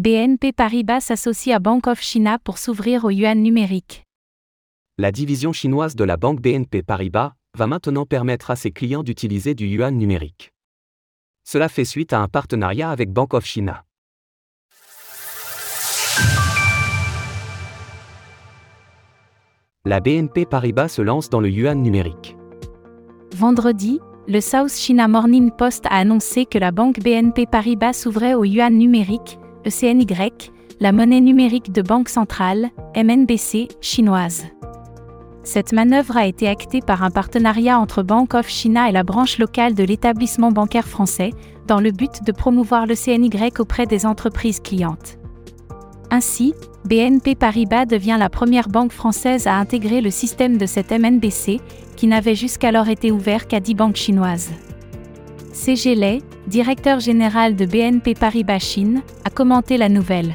BNP Paribas s'associe à Bank of China pour s'ouvrir au yuan numérique. La division chinoise de la banque BNP Paribas va maintenant permettre à ses clients d'utiliser du yuan numérique. Cela fait suite à un partenariat avec Bank of China. La BNP Paribas se lance dans le yuan numérique. Vendredi, le South China Morning Post a annoncé que la banque BNP Paribas s'ouvrait au yuan numérique, le CNY, la monnaie numérique de banque centrale, MNBC, chinoise. Cette manœuvre a été actée par un partenariat entre Bank of China et la branche locale de l'établissement bancaire français, dans le but de promouvoir le CNY auprès des entreprises clientes. Ainsi, BNP Paribas devient la première banque française à intégrer le système de cette MNBC, qui n'avait jusqu'alors été ouvert qu'à 10 banques chinoises. CG Lei, directeur général de BNP Paribas Chine, a commenté la nouvelle.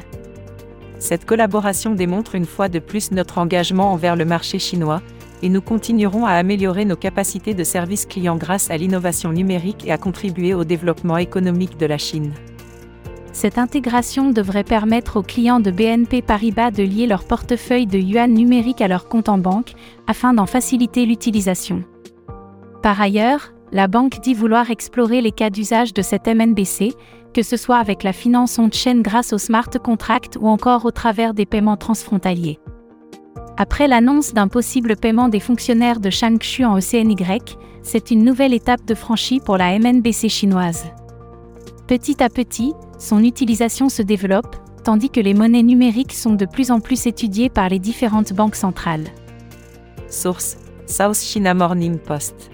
Cette collaboration démontre une fois de plus notre engagement envers le marché chinois, et nous continuerons à améliorer nos capacités de service client grâce à l'innovation numérique et à contribuer au développement économique de la Chine. Cette intégration devrait permettre aux clients de BNP Paribas de lier leur portefeuille de yuan numérique à leur compte en banque, afin d'en faciliter l'utilisation. Par ailleurs, la banque dit vouloir explorer les cas d'usage de cette MNBC, que ce soit avec la finance on-chain grâce au smart contract ou encore au travers des paiements transfrontaliers. Après l'annonce d'un possible paiement des fonctionnaires de Changshu en ECNY, c'est une nouvelle étape de franchie pour la MNBC chinoise. Petit à petit, son utilisation se développe, tandis que les monnaies numériques sont de plus en plus étudiées par les différentes banques centrales. Source South China Morning Post.